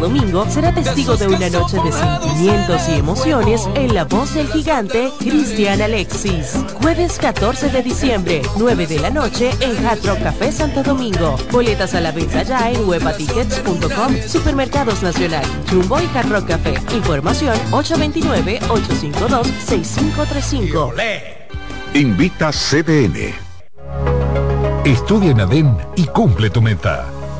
Domingo será testigo de una noche de sentimientos y emociones en la voz del gigante Cristian Alexis. Jueves 14 de diciembre, 9 de la noche en Hard Rock Café Santo Domingo. Boletas a la venta ya en webatickets.com, Supermercados Nacional, Jumbo y Hard Rock Café. Información 829-852-6535. Invita CDN. Estudia en ADEN y cumple tu meta.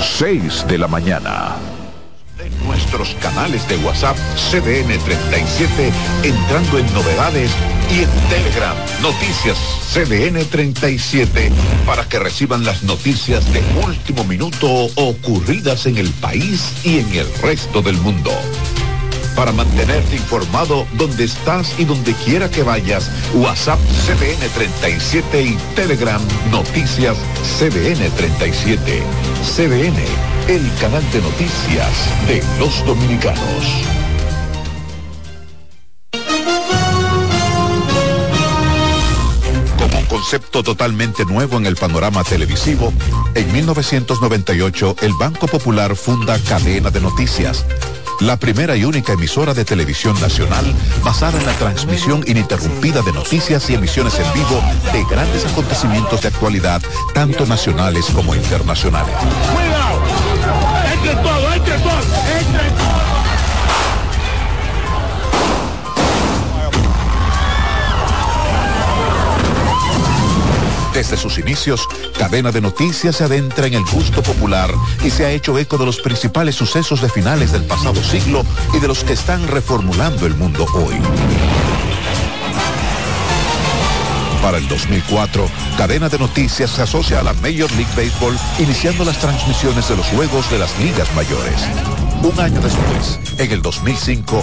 6 de la mañana. En nuestros canales de WhatsApp CDN 37, entrando en novedades y en Telegram, noticias CDN 37, para que reciban las noticias de último minuto ocurridas en el país y en el resto del mundo para mantenerte informado donde estás y donde quiera que vayas. WhatsApp CDN 37 y Telegram Noticias CDN 37. CDN, el canal de noticias de los dominicanos. Como concepto totalmente nuevo en el panorama televisivo, en 1998 el Banco Popular funda Cadena de Noticias la primera y única emisora de televisión nacional basada en la transmisión ininterrumpida de noticias y emisiones en vivo de grandes acontecimientos de actualidad, tanto nacionales como internacionales. Desde sus inicios, Cadena de Noticias se adentra en el gusto popular y se ha hecho eco de los principales sucesos de finales del pasado siglo y de los que están reformulando el mundo hoy. Para el 2004, Cadena de Noticias se asocia a la Major League Baseball, iniciando las transmisiones de los juegos de las ligas mayores. Un año después, en el 2005,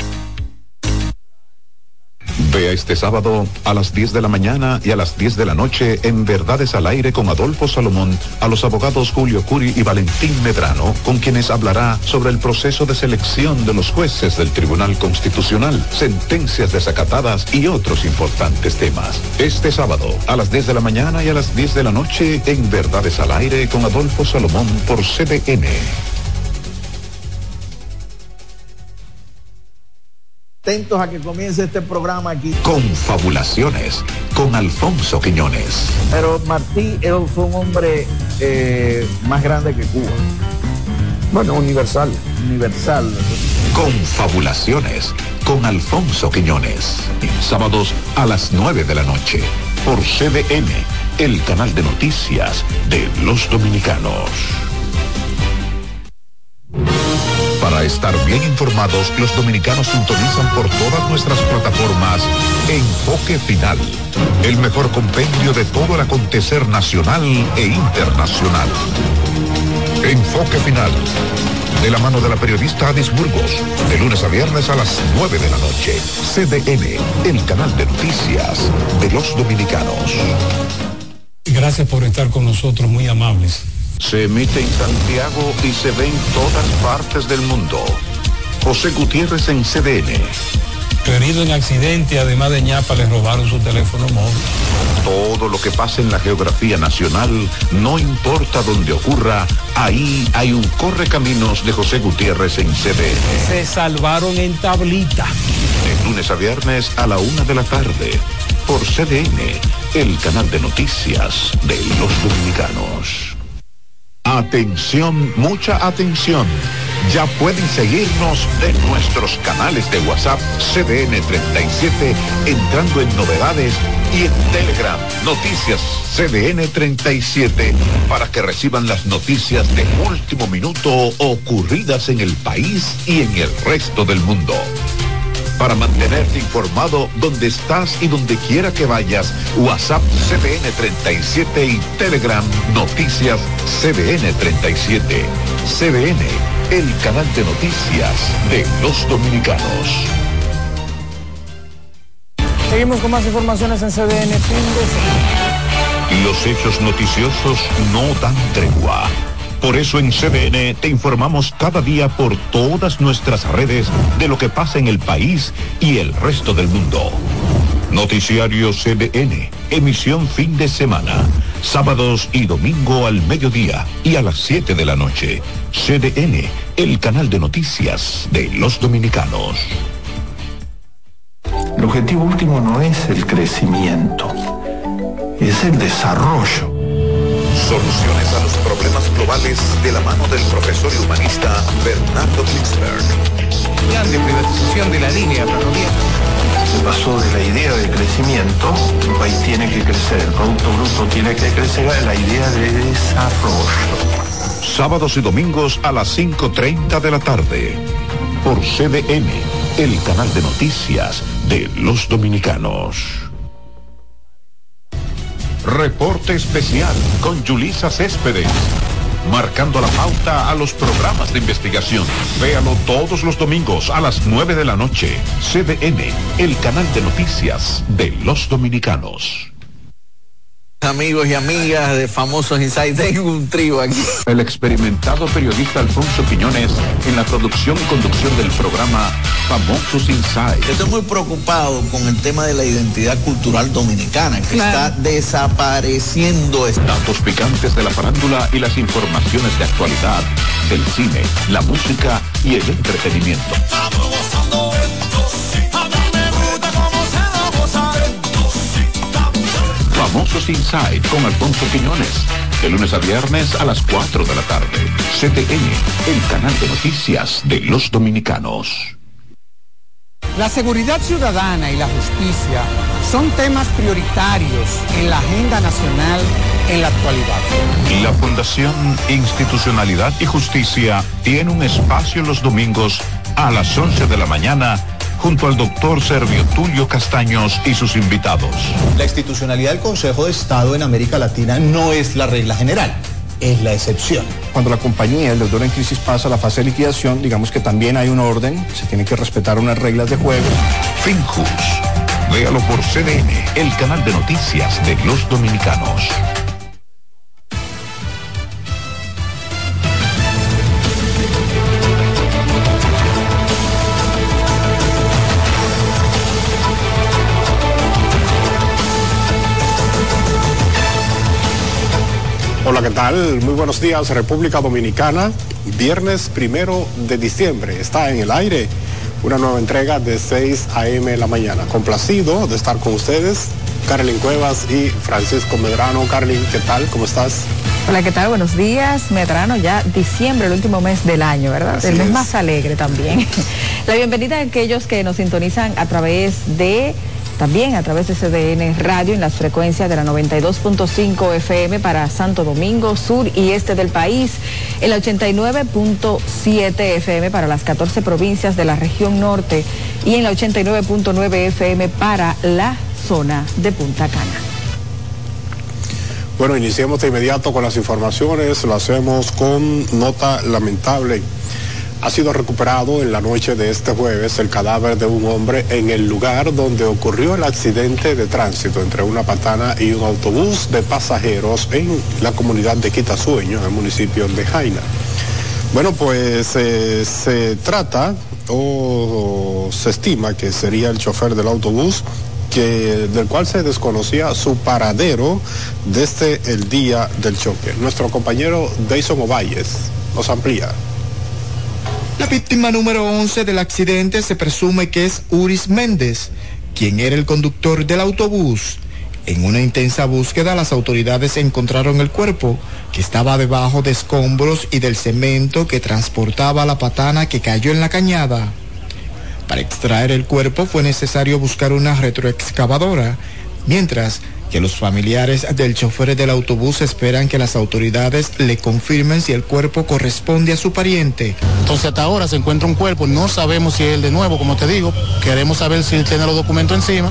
Vea este sábado a las 10 de la mañana y a las 10 de la noche en Verdades al Aire con Adolfo Salomón a los abogados Julio Curi y Valentín Medrano, con quienes hablará sobre el proceso de selección de los jueces del Tribunal Constitucional, sentencias desacatadas y otros importantes temas. Este sábado a las 10 de la mañana y a las 10 de la noche en Verdades al Aire con Adolfo Salomón por CDN. Atentos a que comience este programa aquí. Confabulaciones con Alfonso Quiñones. Pero Martí él fue un hombre eh, más grande que Cuba. Bueno, universal. Universal. Confabulaciones con Alfonso Quiñones. Sábados a las 9 de la noche por CDN, el canal de noticias de los dominicanos. Para estar bien informados, los dominicanos sintonizan por todas nuestras plataformas Enfoque Final, el mejor compendio de todo el acontecer nacional e internacional. Enfoque Final, de la mano de la periodista Adis Burgos, de lunes a viernes a las 9 de la noche. CDN, el canal de noticias de los dominicanos. Gracias por estar con nosotros, muy amables. Se emite en Santiago y se ve en todas partes del mundo. José Gutiérrez en CDN. Herido en accidente, además de ñapa, le robaron su teléfono móvil. Todo lo que pasa en la geografía nacional, no importa dónde ocurra, ahí hay un correcaminos de José Gutiérrez en CDN. Se salvaron en tablita. De lunes a viernes a la una de la tarde, por CDN, el canal de noticias de los dominicanos. Atención, mucha atención. Ya pueden seguirnos en nuestros canales de WhatsApp CDN 37 entrando en novedades y en Telegram Noticias CDN 37 para que reciban las noticias de último minuto ocurridas en el país y en el resto del mundo para mantenerte informado donde estás y donde quiera que vayas. WhatsApp CBN 37 y Telegram Noticias CBN 37. CBN, el canal de noticias de los dominicanos. Seguimos con más informaciones en CDN fin de Los hechos noticiosos no dan tregua por eso en CDN te informamos cada día por todas nuestras redes de lo que pasa en el país y el resto del mundo. Noticiario CDN, emisión fin de semana, sábados y domingo al mediodía y a las 7 de la noche. CDN, el canal de noticias de los dominicanos. El objetivo último no es el crecimiento, es el desarrollo Soluciones a los problemas globales de la mano del profesor y humanista Bernardo Klinsberg. Plan de privatización de la línea ferroviaria. Se pasó de la idea de crecimiento, el país tiene que crecer, el Producto Bruto tiene que crecer, a la idea de desarrollo. Sábados y domingos a las 5.30 de la tarde. Por CDN, el canal de noticias de los dominicanos. Reporte especial con Julisa Céspedes. Marcando la pauta a los programas de investigación. Véalo todos los domingos a las 9 de la noche. CDN, el canal de noticias de los dominicanos. Amigos y amigas de Famosos Insights, tengo un trío aquí. El experimentado periodista Alfonso Quiñones en la producción y conducción del programa Famosos Insights. Estoy muy preocupado con el tema de la identidad cultural dominicana, que está desapareciendo. Datos picantes de la farándula y las informaciones de actualidad, el cine, la música y el entretenimiento. Famosos Inside con Alfonso Quiñones. De lunes a viernes a las 4 de la tarde. CTN, el canal de noticias de los dominicanos. La seguridad ciudadana y la justicia son temas prioritarios en la agenda nacional en la actualidad. La Fundación Institucionalidad y Justicia tiene un espacio los domingos a las 11 de la mañana junto al doctor Servio Tulio Castaños y sus invitados. La institucionalidad del Consejo de Estado en América Latina no es la regla general es la excepción. Cuando la compañía, el deudor en crisis pasa a la fase de liquidación, digamos que también hay un orden, se tiene que respetar unas reglas de juego. Finjus, véalo por CDN, el canal de noticias de los dominicanos. Hola, ¿qué tal? Muy buenos días, República Dominicana. Viernes primero de diciembre está en el aire una nueva entrega de 6 a.m. la mañana. Complacido de estar con ustedes, Carolyn Cuevas y Francisco Medrano. Carolyn, ¿qué tal? ¿Cómo estás? Hola, ¿qué tal? Buenos días, Medrano. Ya diciembre, el último mes del año, ¿verdad? el mes más alegre también. la bienvenida a aquellos que nos sintonizan a través de también a través de CDN Radio en las frecuencias de la 92.5 FM para Santo Domingo, sur y este del país, el 89.7 FM para las 14 provincias de la región norte y en la 89.9 FM para la zona de Punta Cana. Bueno, iniciemos de inmediato con las informaciones, lo hacemos con nota lamentable ha sido recuperado en la noche de este jueves el cadáver de un hombre en el lugar donde ocurrió el accidente de tránsito entre una patana y un autobús de pasajeros en la comunidad de Quitasueño, en el municipio de Jaina. Bueno, pues eh, se trata o se estima que sería el chofer del autobús que, del cual se desconocía su paradero desde el día del choque. Nuestro compañero Dayson Ovalles nos amplía. La víctima número 11 del accidente se presume que es Uris Méndez, quien era el conductor del autobús. En una intensa búsqueda, las autoridades encontraron el cuerpo, que estaba debajo de escombros y del cemento que transportaba la patana que cayó en la cañada. Para extraer el cuerpo fue necesario buscar una retroexcavadora, mientras que los familiares del chofer del autobús esperan que las autoridades le confirmen si el cuerpo corresponde a su pariente. Entonces hasta ahora se encuentra un cuerpo, no sabemos si es el de nuevo, como te digo, queremos saber si él tiene los documentos encima,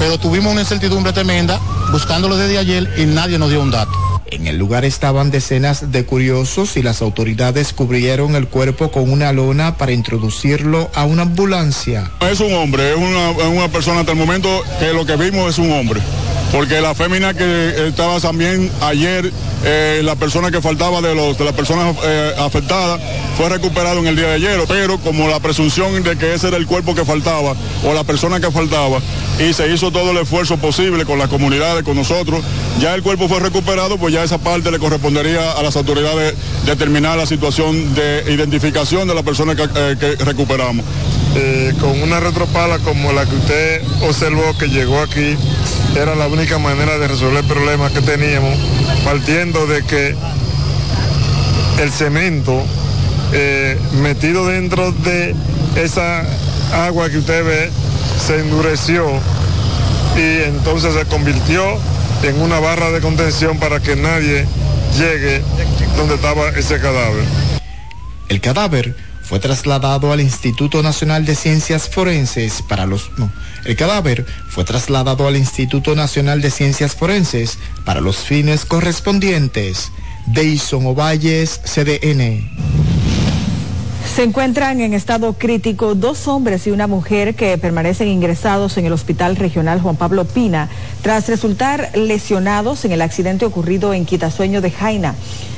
pero tuvimos una incertidumbre tremenda buscándolo desde ayer y nadie nos dio un dato. En el lugar estaban decenas de curiosos y las autoridades cubrieron el cuerpo con una lona para introducirlo a una ambulancia. Es un hombre, es una, una persona hasta el momento que lo que vimos es un hombre porque la fémina que estaba también ayer, eh, la persona que faltaba de, los, de las personas eh, afectadas, fue recuperado en el día de ayer, pero como la presunción de que ese era el cuerpo que faltaba o la persona que faltaba, y se hizo todo el esfuerzo posible con las comunidades, con nosotros, ya el cuerpo fue recuperado, pues ya esa parte le correspondería a las autoridades determinar la situación de identificación de la persona eh, que recuperamos. con una retropala como la que usted observó que llegó aquí, era la única manera de resolver el problema que teníamos, partiendo de que el cemento eh, metido dentro de esa agua que usted ve se endureció y entonces se convirtió en una barra de contención para que nadie llegue donde estaba ese cadáver. El cadáver fue trasladado al Instituto Nacional de Ciencias Forenses para los... No, el cadáver fue trasladado al Instituto Nacional de Ciencias Forenses para los fines correspondientes. Deison Ovalles, CDN. Se encuentran en estado crítico dos hombres y una mujer que permanecen ingresados en el Hospital Regional Juan Pablo Pina tras resultar lesionados en el accidente ocurrido en Quitasueño de Jaina.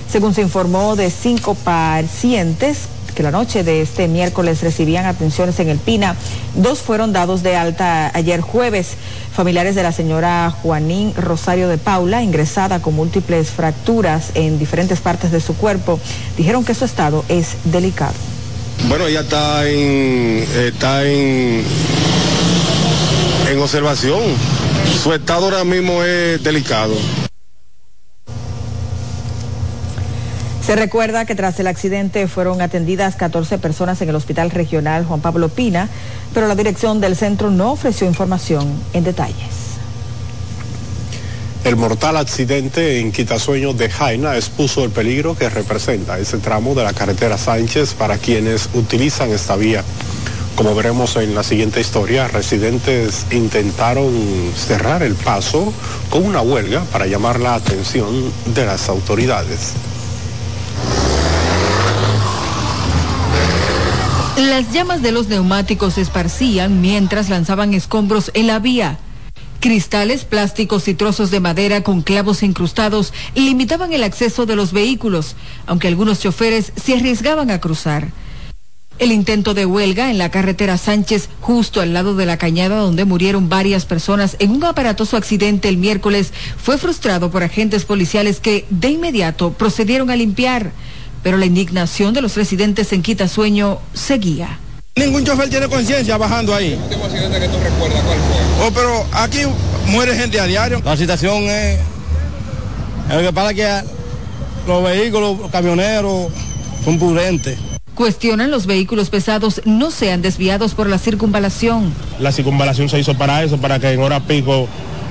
Según se informó de cinco pacientes que la noche de este miércoles recibían atenciones en el Pina. Dos fueron dados de alta ayer jueves. Familiares de la señora Juanín Rosario de Paula, ingresada con múltiples fracturas en diferentes partes de su cuerpo, dijeron que su estado es delicado. Bueno, ella está en, está en, en observación. Su estado ahora mismo es delicado. Se recuerda que tras el accidente fueron atendidas 14 personas en el Hospital Regional Juan Pablo Pina, pero la dirección del centro no ofreció información en detalles. El mortal accidente en Quitasueño de Jaina expuso el peligro que representa ese tramo de la carretera Sánchez para quienes utilizan esta vía. Como veremos en la siguiente historia, residentes intentaron cerrar el paso con una huelga para llamar la atención de las autoridades. Las llamas de los neumáticos se esparcían mientras lanzaban escombros en la vía. Cristales, plásticos y trozos de madera con clavos incrustados limitaban el acceso de los vehículos, aunque algunos choferes se arriesgaban a cruzar. El intento de huelga en la carretera Sánchez, justo al lado de la cañada donde murieron varias personas en un aparatoso accidente el miércoles, fue frustrado por agentes policiales que de inmediato procedieron a limpiar pero la indignación de los residentes en Quitasueño seguía. Ningún chofer tiene conciencia bajando ahí. ¿El último accidente que tú recuerdas cuál fue? Oh, pero aquí muere gente a diario. La situación es... Lo que pasa es que los vehículos, los camioneros son prudentes. Cuestionan los vehículos pesados no sean desviados por la circunvalación. La circunvalación se hizo para eso, para que en hora pico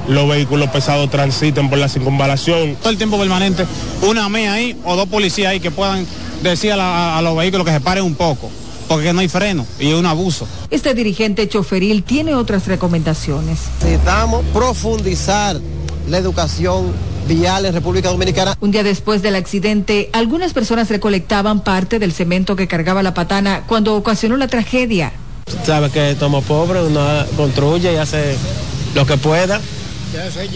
los vehículos pesados transiten por la circunvalación. Todo el tiempo permanente, una MEA ahí o dos policías ahí que puedan decir a, la, a los vehículos que se paren un poco porque no hay freno y es un abuso. Este dirigente choferil tiene otras recomendaciones. Necesitamos profundizar la educación vial en República Dominicana. Un día después del accidente, algunas personas recolectaban parte del cemento que cargaba la patana cuando ocasionó la tragedia. Sabe que estamos pobres, uno construye y hace lo que pueda.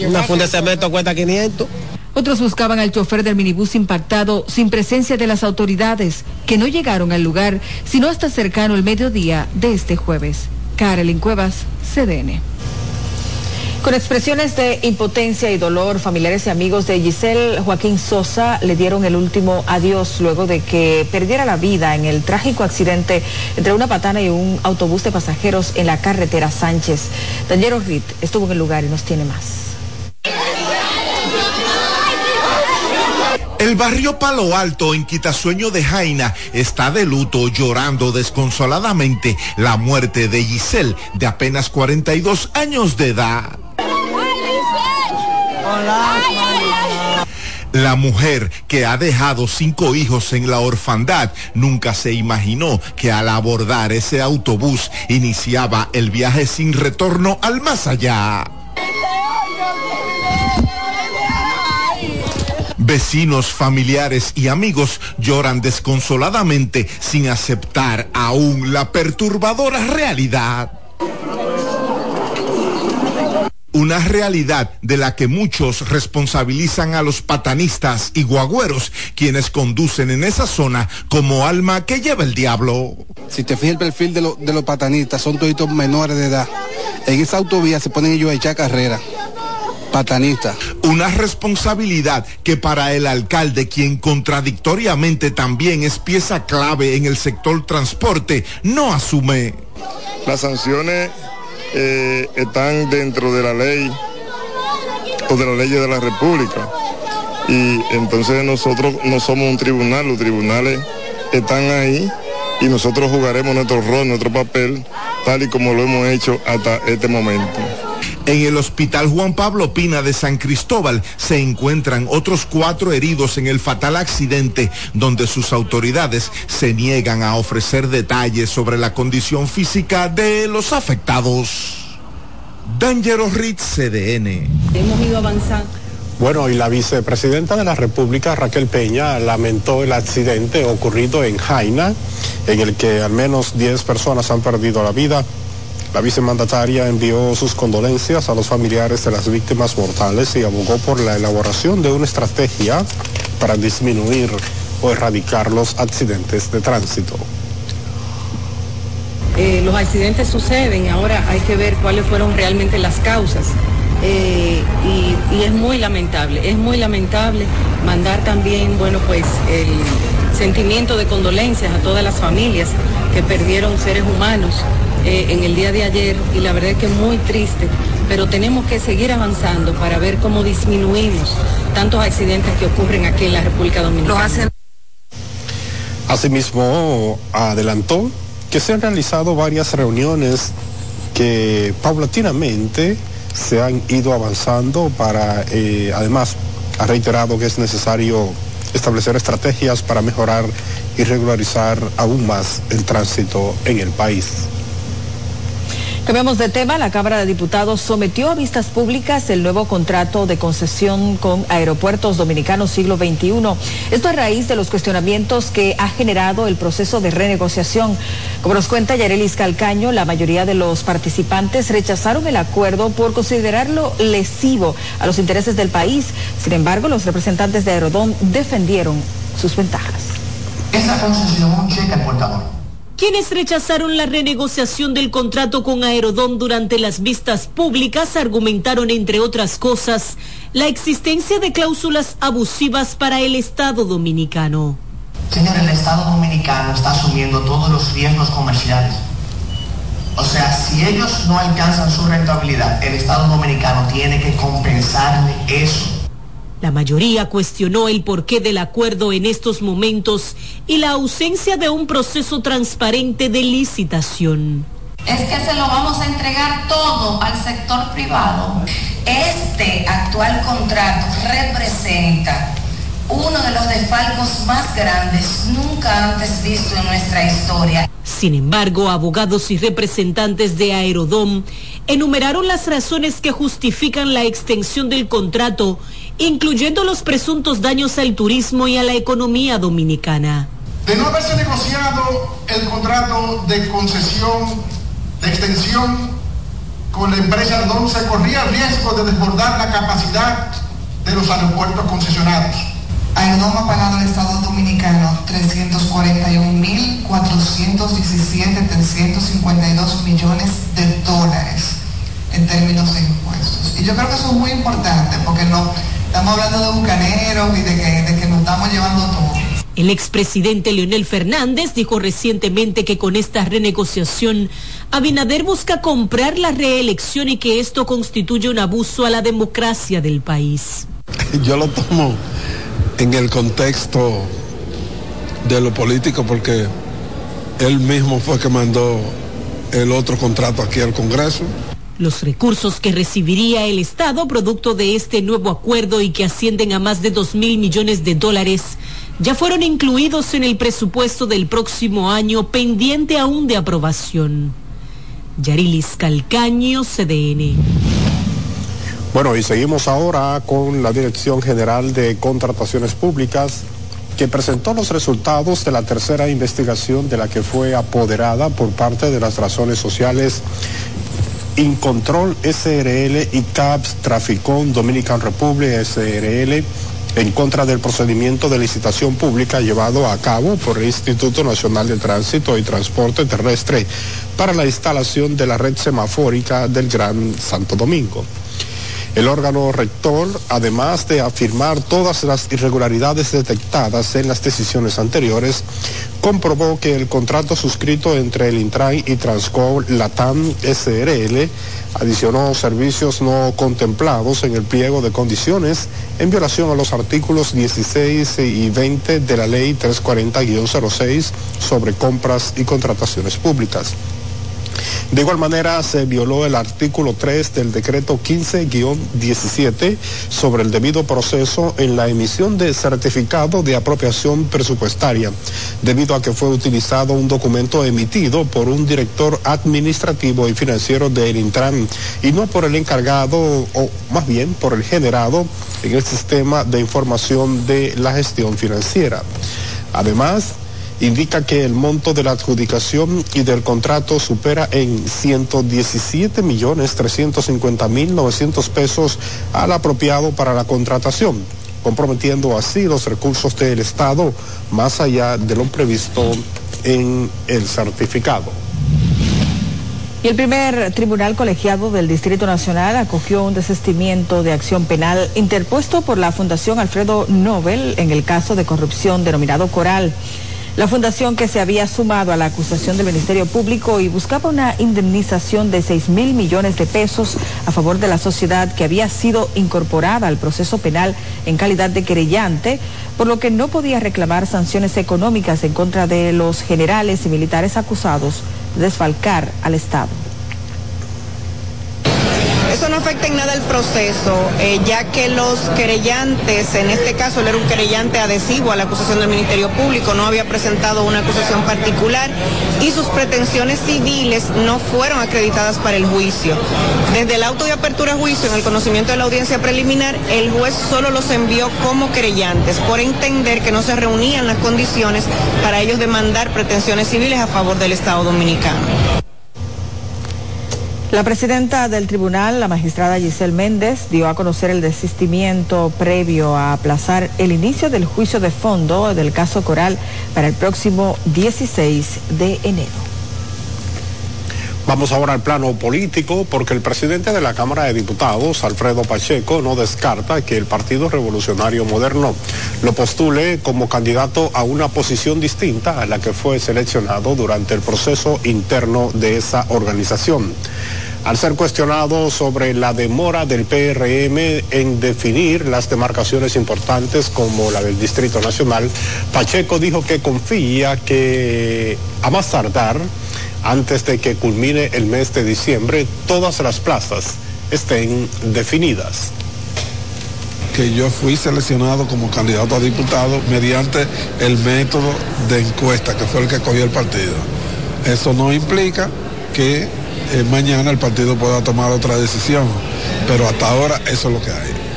Una funda de cemento cuesta 500. Otros buscaban al chofer del minibús impactado sin presencia de las autoridades, que no llegaron al lugar sino hasta cercano el mediodía de este jueves. Carolyn Cuevas, CDN. Con expresiones de impotencia y dolor, familiares y amigos de Giselle Joaquín Sosa le dieron el último adiós luego de que perdiera la vida en el trágico accidente entre una patana y un autobús de pasajeros en la carretera Sánchez. Daniel Rit estuvo en el lugar y nos tiene más. El barrio Palo Alto en Quitasueño de Jaina está de luto llorando desconsoladamente la muerte de Giselle de apenas 42 años de edad. La mujer que ha dejado cinco hijos en la orfandad nunca se imaginó que al abordar ese autobús iniciaba el viaje sin retorno al más allá. Vecinos, familiares y amigos lloran desconsoladamente sin aceptar aún la perturbadora realidad. Una realidad de la que muchos responsabilizan a los patanistas y guagüeros, quienes conducen en esa zona como alma que lleva el diablo. Si te fijas el perfil de, lo- de los patanistas, son toditos menores de edad. En esa autovía se ponen ellos a echar carrera. Patanista. Una responsabilidad que para el alcalde, quien contradictoriamente también es pieza clave en el sector transporte, no asume. Las sanciones eh, están dentro de la ley o de las leyes de la República. Y entonces nosotros no somos un tribunal, los tribunales están ahí y nosotros jugaremos nuestro rol, nuestro papel, tal y como lo hemos hecho hasta este momento. En el Hospital Juan Pablo Pina de San Cristóbal se encuentran otros cuatro heridos en el fatal accidente, donde sus autoridades se niegan a ofrecer detalles sobre la condición física de los afectados. Dangerous Ritz CDN. Hemos ido avanzando. Bueno, y la vicepresidenta de la República, Raquel Peña, lamentó el accidente ocurrido en Jaina, en el que al menos 10 personas han perdido la vida. La vicemandataria envió sus condolencias a los familiares de las víctimas mortales y abogó por la elaboración de una estrategia para disminuir o erradicar los accidentes de tránsito. Eh, los accidentes suceden, ahora hay que ver cuáles fueron realmente las causas. Eh, y, y es muy lamentable, es muy lamentable mandar también, bueno, pues el sentimiento de condolencias a todas las familias que perdieron seres humanos eh, en el día de ayer y la verdad es que es muy triste, pero tenemos que seguir avanzando para ver cómo disminuimos tantos accidentes que ocurren aquí en la República Dominicana. Asimismo, adelantó que se han realizado varias reuniones que paulatinamente se han ido avanzando para, eh, además, ha reiterado que es necesario establecer estrategias para mejorar y regularizar aún más el tránsito en el país. Cambiamos de tema. La Cámara de Diputados sometió a vistas públicas el nuevo contrato de concesión con Aeropuertos Dominicanos Siglo XXI. Esto a raíz de los cuestionamientos que ha generado el proceso de renegociación. Como nos cuenta Yarelis Calcaño, la mayoría de los participantes rechazaron el acuerdo por considerarlo lesivo a los intereses del país. Sin embargo, los representantes de Aerodón defendieron sus ventajas. Esa concesión un cheque al portador. Quienes rechazaron la renegociación del contrato con Aerodón durante las vistas públicas argumentaron, entre otras cosas, la existencia de cláusulas abusivas para el Estado dominicano. Señor, el Estado dominicano está asumiendo todos los riesgos comerciales. O sea, si ellos no alcanzan su rentabilidad, el Estado dominicano tiene que compensarle eso. La mayoría cuestionó el porqué del acuerdo en estos momentos y la ausencia de un proceso transparente de licitación. Es que se lo vamos a entregar todo al sector privado. Este actual contrato representa uno de los desfalcos más grandes nunca antes visto en nuestra historia. Sin embargo, abogados y representantes de Aerodom enumeraron las razones que justifican la extensión del contrato, incluyendo los presuntos daños al turismo y a la economía dominicana. De no haberse negociado el contrato de concesión, de extensión con la empresa Aerodom, se corría el riesgo de desbordar la capacidad de los aeropuertos concesionados Aerodom ha pagado al Estado Dominicano 341.417.352 millones de dólares en términos de impuestos. Y yo creo que eso es muy importante porque no estamos hablando de bucaneros y de que, de que nos estamos llevando todo. El expresidente Leonel Fernández dijo recientemente que con esta renegociación Abinader busca comprar la reelección y que esto constituye un abuso a la democracia del país. Yo lo tomo en el contexto de lo político porque él mismo fue que mandó el otro contrato aquí al Congreso. Los recursos que recibiría el Estado producto de este nuevo acuerdo y que ascienden a más de 2 mil millones de dólares ya fueron incluidos en el presupuesto del próximo año pendiente aún de aprobación. Yarilis Calcaño, CDN. Bueno, y seguimos ahora con la Dirección General de Contrataciones Públicas que presentó los resultados de la tercera investigación de la que fue apoderada por parte de las razones sociales Incontrol SRL y CAPS Traficón Dominican Republic SRL en contra del procedimiento de licitación pública llevado a cabo por el Instituto Nacional de Tránsito y Transporte Terrestre para la instalación de la red semafórica del Gran Santo Domingo. El órgano rector, además de afirmar todas las irregularidades detectadas en las decisiones anteriores, comprobó que el contrato suscrito entre el Intran y Transcom Latam SRL adicionó servicios no contemplados en el pliego de condiciones en violación a los artículos 16 y 20 de la Ley 340-06 sobre compras y contrataciones públicas. De igual manera, se violó el artículo 3 del decreto 15-17 sobre el debido proceso en la emisión de certificado de apropiación presupuestaria, debido a que fue utilizado un documento emitido por un director administrativo y financiero del Intran y no por el encargado, o más bien por el generado en el sistema de información de la gestión financiera. Además, indica que el monto de la adjudicación y del contrato supera en 117 millones 350 mil 900 pesos al apropiado para la contratación, comprometiendo así los recursos del Estado más allá de lo previsto en el certificado. Y el primer tribunal colegiado del Distrito Nacional acogió un desistimiento de acción penal interpuesto por la Fundación Alfredo Nobel en el caso de corrupción denominado Coral. La fundación que se había sumado a la acusación del Ministerio Público y buscaba una indemnización de 6 mil millones de pesos a favor de la sociedad que había sido incorporada al proceso penal en calidad de querellante, por lo que no podía reclamar sanciones económicas en contra de los generales y militares acusados de desfalcar al Estado. Eso no afecta en nada el proceso, eh, ya que los querellantes, en este caso él era un querellante adhesivo a la acusación del Ministerio Público, no había presentado una acusación particular y sus pretensiones civiles no fueron acreditadas para el juicio. Desde el auto de apertura a juicio, en el conocimiento de la audiencia preliminar, el juez solo los envió como querellantes por entender que no se reunían las condiciones para ellos demandar pretensiones civiles a favor del Estado dominicano. La presidenta del tribunal, la magistrada Giselle Méndez, dio a conocer el desistimiento previo a aplazar el inicio del juicio de fondo del caso Coral para el próximo 16 de enero. Vamos ahora al plano político porque el presidente de la Cámara de Diputados, Alfredo Pacheco, no descarta que el Partido Revolucionario Moderno lo postule como candidato a una posición distinta a la que fue seleccionado durante el proceso interno de esa organización. Al ser cuestionado sobre la demora del PRM en definir las demarcaciones importantes como la del Distrito Nacional, Pacheco dijo que confía que a más tardar antes de que culmine el mes de diciembre, todas las plazas estén definidas. Que yo fui seleccionado como candidato a diputado mediante el método de encuesta, que fue el que cogió el partido. Eso no implica que eh, mañana el partido pueda tomar otra decisión, pero hasta ahora eso es lo que hay.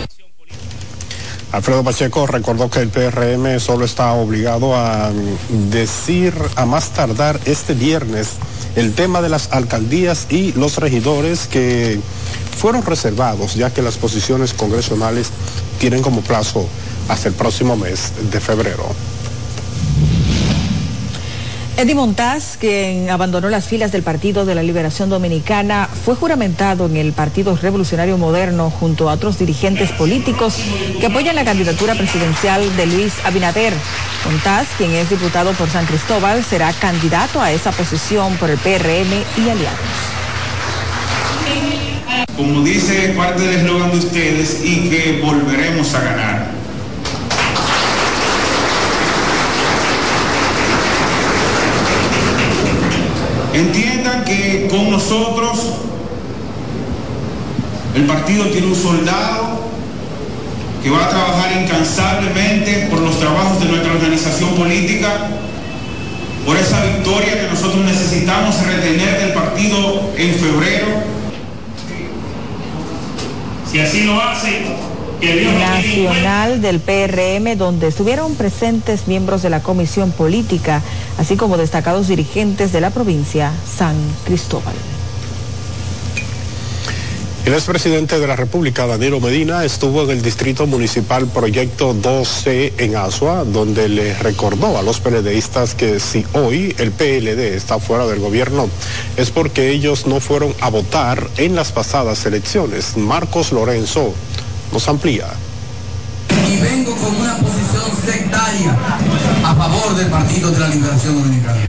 Alfredo Pacheco recordó que el PRM solo está obligado a decir a más tardar este viernes el tema de las alcaldías y los regidores que fueron reservados, ya que las posiciones congresionales tienen como plazo hasta el próximo mes de febrero. Eddie Montaz, quien abandonó las filas del Partido de la Liberación Dominicana, fue juramentado en el Partido Revolucionario Moderno junto a otros dirigentes políticos que apoyan la candidatura presidencial de Luis Abinader. Montaz, quien es diputado por San Cristóbal, será candidato a esa posición por el PRM y aliados. Como dice parte del eslogan de ustedes, y que volveremos a ganar. Entiendan que con nosotros el partido tiene un soldado que va a trabajar incansablemente por los trabajos de nuestra organización política, por esa victoria que nosotros necesitamos retener del partido en febrero. Si así lo hace, nacional del PRM, donde estuvieron presentes miembros de la comisión política, así como destacados dirigentes de la provincia San Cristóbal. El expresidente de la República, Danilo Medina, estuvo en el Distrito Municipal Proyecto 12 en Asua, donde le recordó a los PLDistas que si hoy el PLD está fuera del gobierno es porque ellos no fueron a votar en las pasadas elecciones. Marcos Lorenzo nos amplía. Y vengo con una posición sectaria a favor del Partido de la Liberación Dominicana.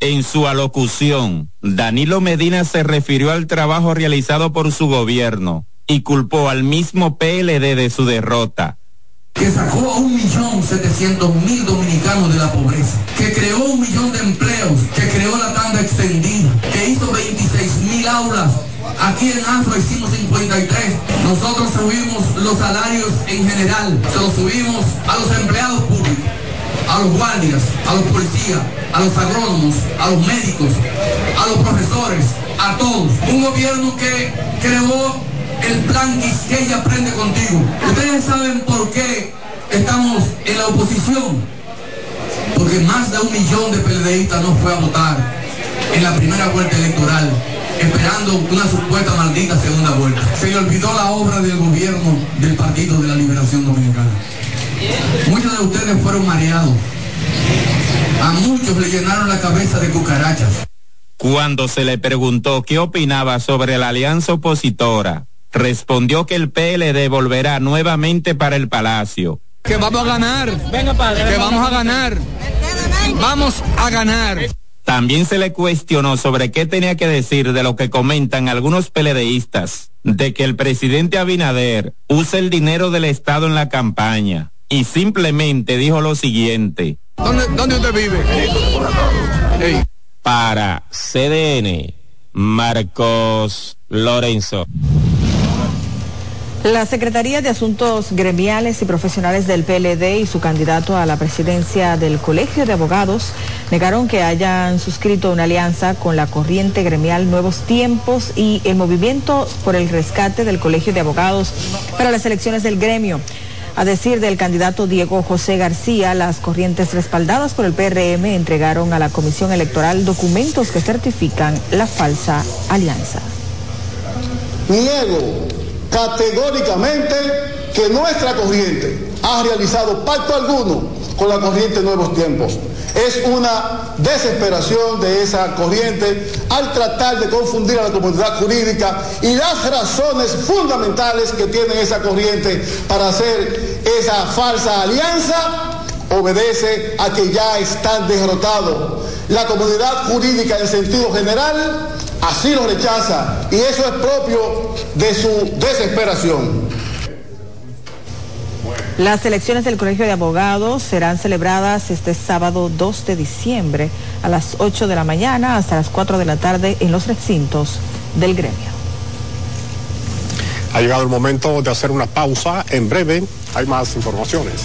En su alocución, Danilo Medina se refirió al trabajo realizado por su gobierno y culpó al mismo PLD de su derrota. Que sacó a un millón setecientos mil dominicanos de la pobreza, que creó un millón de empleos, que creó la tanda extendida, que hizo 26 mil aulas Aquí en ASO hicimos 53. Nosotros subimos los salarios en general. Se los subimos a los empleados públicos, a los guardias, a los policías, a los agrónomos, a los médicos, a los profesores, a todos. Un gobierno que creó el plan que aprende contigo. Ustedes saben por qué estamos en la oposición. Porque más de un millón de PLDistas no fue a votar en la primera vuelta electoral esperando una supuesta maldita segunda vuelta. Se le olvidó la obra del gobierno del Partido de la Liberación Dominicana. Muchos de ustedes fueron mareados. A muchos le llenaron la cabeza de cucarachas. Cuando se le preguntó qué opinaba sobre la alianza opositora, respondió que el PLD volverá nuevamente para el Palacio. Que vamos a ganar. Venga, padre. Que vamos a ganar. Vamos a ganar. También se le cuestionó sobre qué tenía que decir de lo que comentan algunos peledeístas, de que el presidente Abinader usa el dinero del Estado en la campaña, y simplemente dijo lo siguiente. ¿Dónde, usted vive? Para CDN, Marcos Lorenzo. La Secretaría de Asuntos Gremiales y Profesionales del PLD y su candidato a la presidencia del Colegio de Abogados negaron que hayan suscrito una alianza con la corriente gremial Nuevos Tiempos y el movimiento por el rescate del Colegio de Abogados para las elecciones del gremio. A decir del candidato Diego José García, las corrientes respaldadas por el PRM entregaron a la Comisión Electoral documentos que certifican la falsa alianza categóricamente que nuestra corriente ha realizado pacto alguno con la corriente Nuevos Tiempos. Es una desesperación de esa corriente al tratar de confundir a la comunidad jurídica y las razones fundamentales que tiene esa corriente para hacer esa falsa alianza obedece a que ya están derrotados. La comunidad jurídica en sentido general así lo rechaza y eso es propio de su desesperación. Las elecciones del Colegio de Abogados serán celebradas este sábado 2 de diciembre a las 8 de la mañana hasta las 4 de la tarde en los recintos del gremio. Ha llegado el momento de hacer una pausa. En breve hay más informaciones.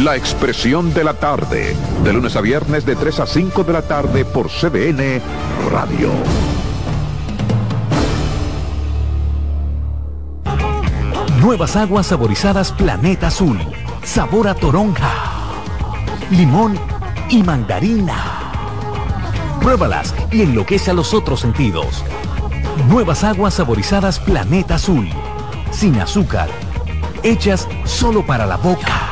La expresión de la tarde, de lunes a viernes de 3 a 5 de la tarde por CBN Radio. Nuevas aguas saborizadas Planeta Azul. Sabor a toronja, limón y mandarina. Pruébalas y enloquece a los otros sentidos. Nuevas aguas saborizadas Planeta Azul. Sin azúcar. Hechas solo para la boca.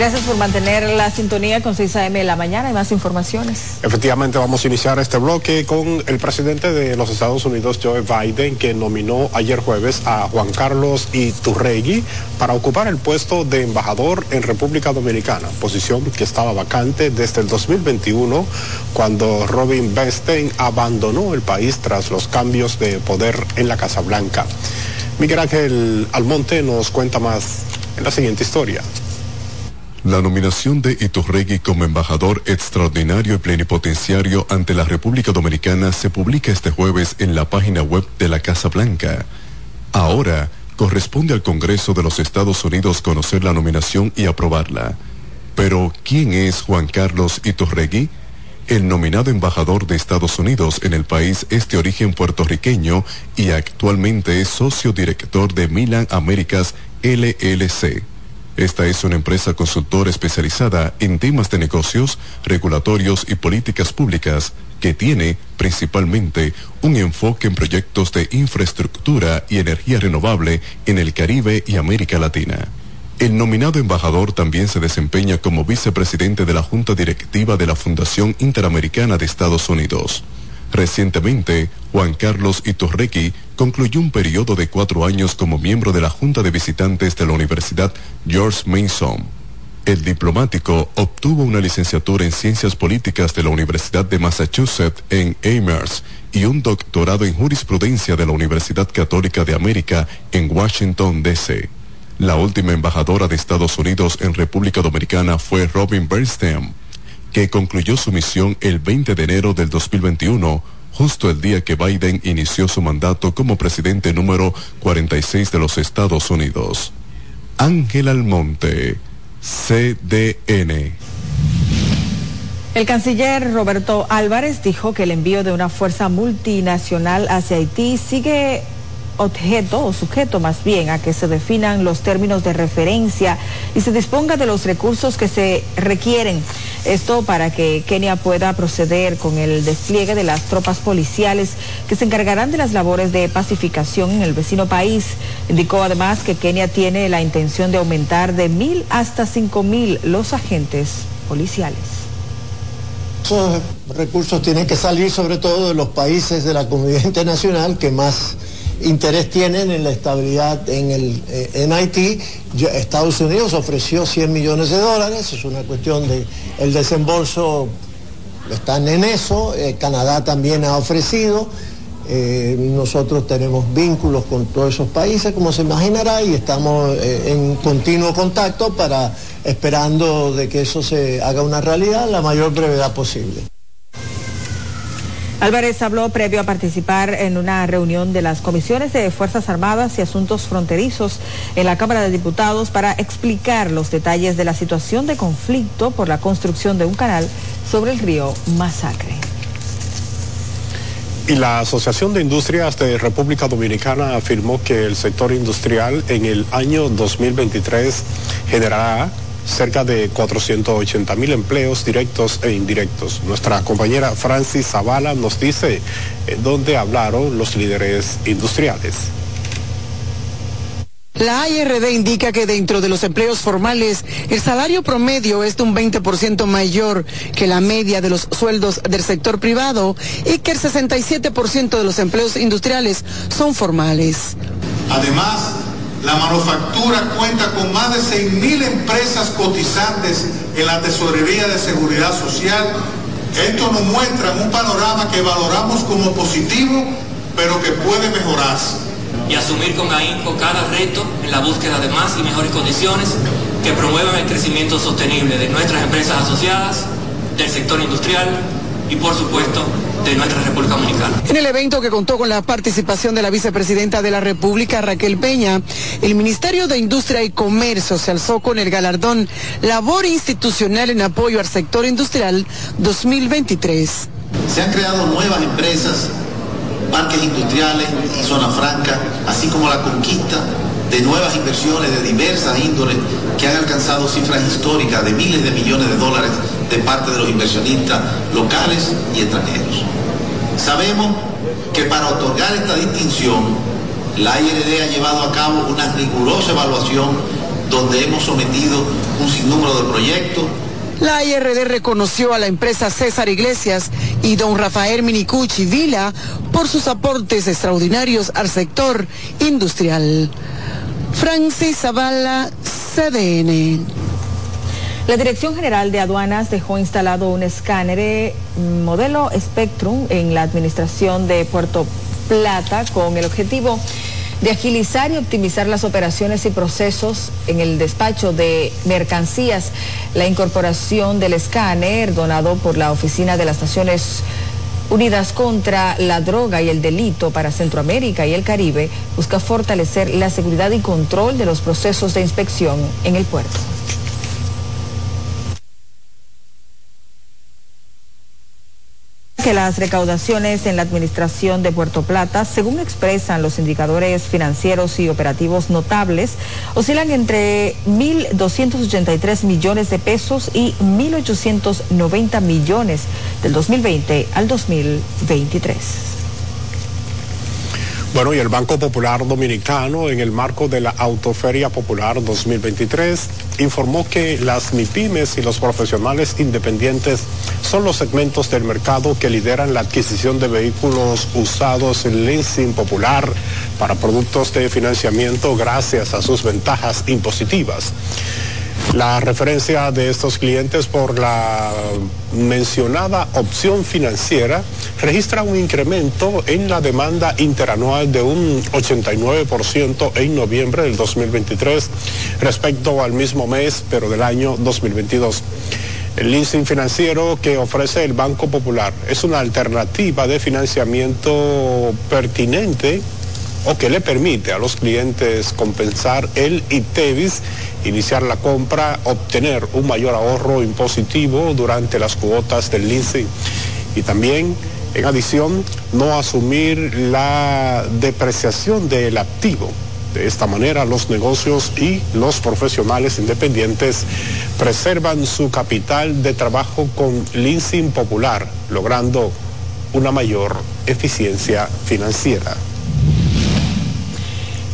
Gracias por mantener la sintonía con 6 AM de la mañana y más informaciones. Efectivamente, vamos a iniciar este bloque con el presidente de los Estados Unidos, Joe Biden, que nominó ayer jueves a Juan Carlos Iturregui para ocupar el puesto de embajador en República Dominicana, posición que estaba vacante desde el 2021, cuando Robin Bernstein abandonó el país tras los cambios de poder en la Casa Blanca. Miguel Ángel Almonte nos cuenta más en la siguiente historia. La nominación de Iturregui como embajador extraordinario y plenipotenciario ante la República Dominicana se publica este jueves en la página web de la Casa Blanca. Ahora corresponde al Congreso de los Estados Unidos conocer la nominación y aprobarla. Pero, ¿quién es Juan Carlos Iturregui? El nominado embajador de Estados Unidos en el país es de origen puertorriqueño y actualmente es socio director de Milan Américas LLC. Esta es una empresa consultora especializada en temas de negocios, regulatorios y políticas públicas que tiene principalmente un enfoque en proyectos de infraestructura y energía renovable en el Caribe y América Latina. El nominado embajador también se desempeña como vicepresidente de la Junta Directiva de la Fundación Interamericana de Estados Unidos. Recientemente, Juan Carlos Iturregui concluyó un periodo de cuatro años como miembro de la Junta de Visitantes de la Universidad George Mason. El diplomático obtuvo una licenciatura en Ciencias Políticas de la Universidad de Massachusetts en Amherst y un doctorado en Jurisprudencia de la Universidad Católica de América en Washington, D.C. La última embajadora de Estados Unidos en República Dominicana fue Robin Bernstein que concluyó su misión el 20 de enero del 2021, justo el día que Biden inició su mandato como presidente número 46 de los Estados Unidos. Ángel Almonte, CDN. El canciller Roberto Álvarez dijo que el envío de una fuerza multinacional hacia Haití sigue objeto o sujeto más bien a que se definan los términos de referencia y se disponga de los recursos que se requieren. Esto para que Kenia pueda proceder con el despliegue de las tropas policiales que se encargarán de las labores de pacificación en el vecino país. Indicó además que Kenia tiene la intención de aumentar de mil hasta cinco mil los agentes policiales. Esos recursos tienen que salir sobre todo de los países de la comunidad internacional que más interés tienen en la estabilidad en, el, eh, en Haití. Estados Unidos ofreció 100 millones de dólares, es una cuestión de el desembolso, están en eso, eh, Canadá también ha ofrecido. eh, nosotros tenemos vínculos con todos esos países, como se imaginará, y estamos en continuo contacto para esperando de que eso se haga una realidad la mayor brevedad posible. Álvarez habló previo a participar en una reunión de las comisiones de Fuerzas Armadas y Asuntos Fronterizos en la Cámara de Diputados para explicar los detalles de la situación de conflicto por la construcción de un canal sobre el río Masacre. Y la Asociación de Industrias de República Dominicana afirmó que el sector industrial en el año 2023 generará cerca de 480 mil empleos directos e indirectos. Nuestra compañera Francis Zavala nos dice eh, dónde hablaron los líderes industriales. La ARD indica que dentro de los empleos formales, el salario promedio es de un 20% mayor que la media de los sueldos del sector privado y que el 67% de los empleos industriales son formales. Además, la manufactura cuenta con más de 6.000 empresas cotizantes en la Tesorería de Seguridad Social. Esto nos muestra un panorama que valoramos como positivo, pero que puede mejorarse. y asumir con ahínco cada reto en la búsqueda de más y mejores condiciones que promuevan el crecimiento sostenible de nuestras empresas asociadas, del sector industrial y por supuesto de nuestra República Dominicana. En el evento que contó con la participación de la vicepresidenta de la República, Raquel Peña, el Ministerio de Industria y Comercio se alzó con el galardón Labor Institucional en Apoyo al Sector Industrial 2023. Se han creado nuevas empresas, parques industriales y zona franca, así como la conquista de nuevas inversiones de diversas índoles que han alcanzado cifras históricas de miles de millones de dólares de parte de los inversionistas locales y extranjeros. Sabemos que para otorgar esta distinción, la IRD ha llevado a cabo una rigurosa evaluación donde hemos sometido un sinnúmero de proyectos La IRD reconoció a la empresa César Iglesias y don Rafael Minicucci Vila por sus aportes extraordinarios al sector industrial. Francis Zavala, CDN. La Dirección General de Aduanas dejó instalado un escáner eh, modelo Spectrum en la administración de Puerto Plata con el objetivo de agilizar y optimizar las operaciones y procesos en el despacho de mercancías. La incorporación del escáner donado por la Oficina de las Naciones Unidas contra la Droga y el Delito para Centroamérica y el Caribe busca fortalecer la seguridad y control de los procesos de inspección en el puerto. Que las recaudaciones en la administración de Puerto Plata, según expresan los indicadores financieros y operativos notables, oscilan entre 1.283 millones de pesos y 1.890 millones del 2020 al 2023. Bueno, y el Banco Popular Dominicano, en el marco de la Autoferia Popular 2023, informó que las MIPIMES y los profesionales independientes son los segmentos del mercado que lideran la adquisición de vehículos usados en leasing popular para productos de financiamiento gracias a sus ventajas impositivas. La referencia de estos clientes por la mencionada opción financiera registra un incremento en la demanda interanual de un 89% en noviembre del 2023 respecto al mismo mes, pero del año 2022. El leasing financiero que ofrece el Banco Popular es una alternativa de financiamiento pertinente o que le permite a los clientes compensar el ITEVIS, iniciar la compra, obtener un mayor ahorro impositivo durante las cuotas del leasing y también, en adición, no asumir la depreciación del activo. De esta manera, los negocios y los profesionales independientes preservan su capital de trabajo con leasing popular, logrando una mayor eficiencia financiera.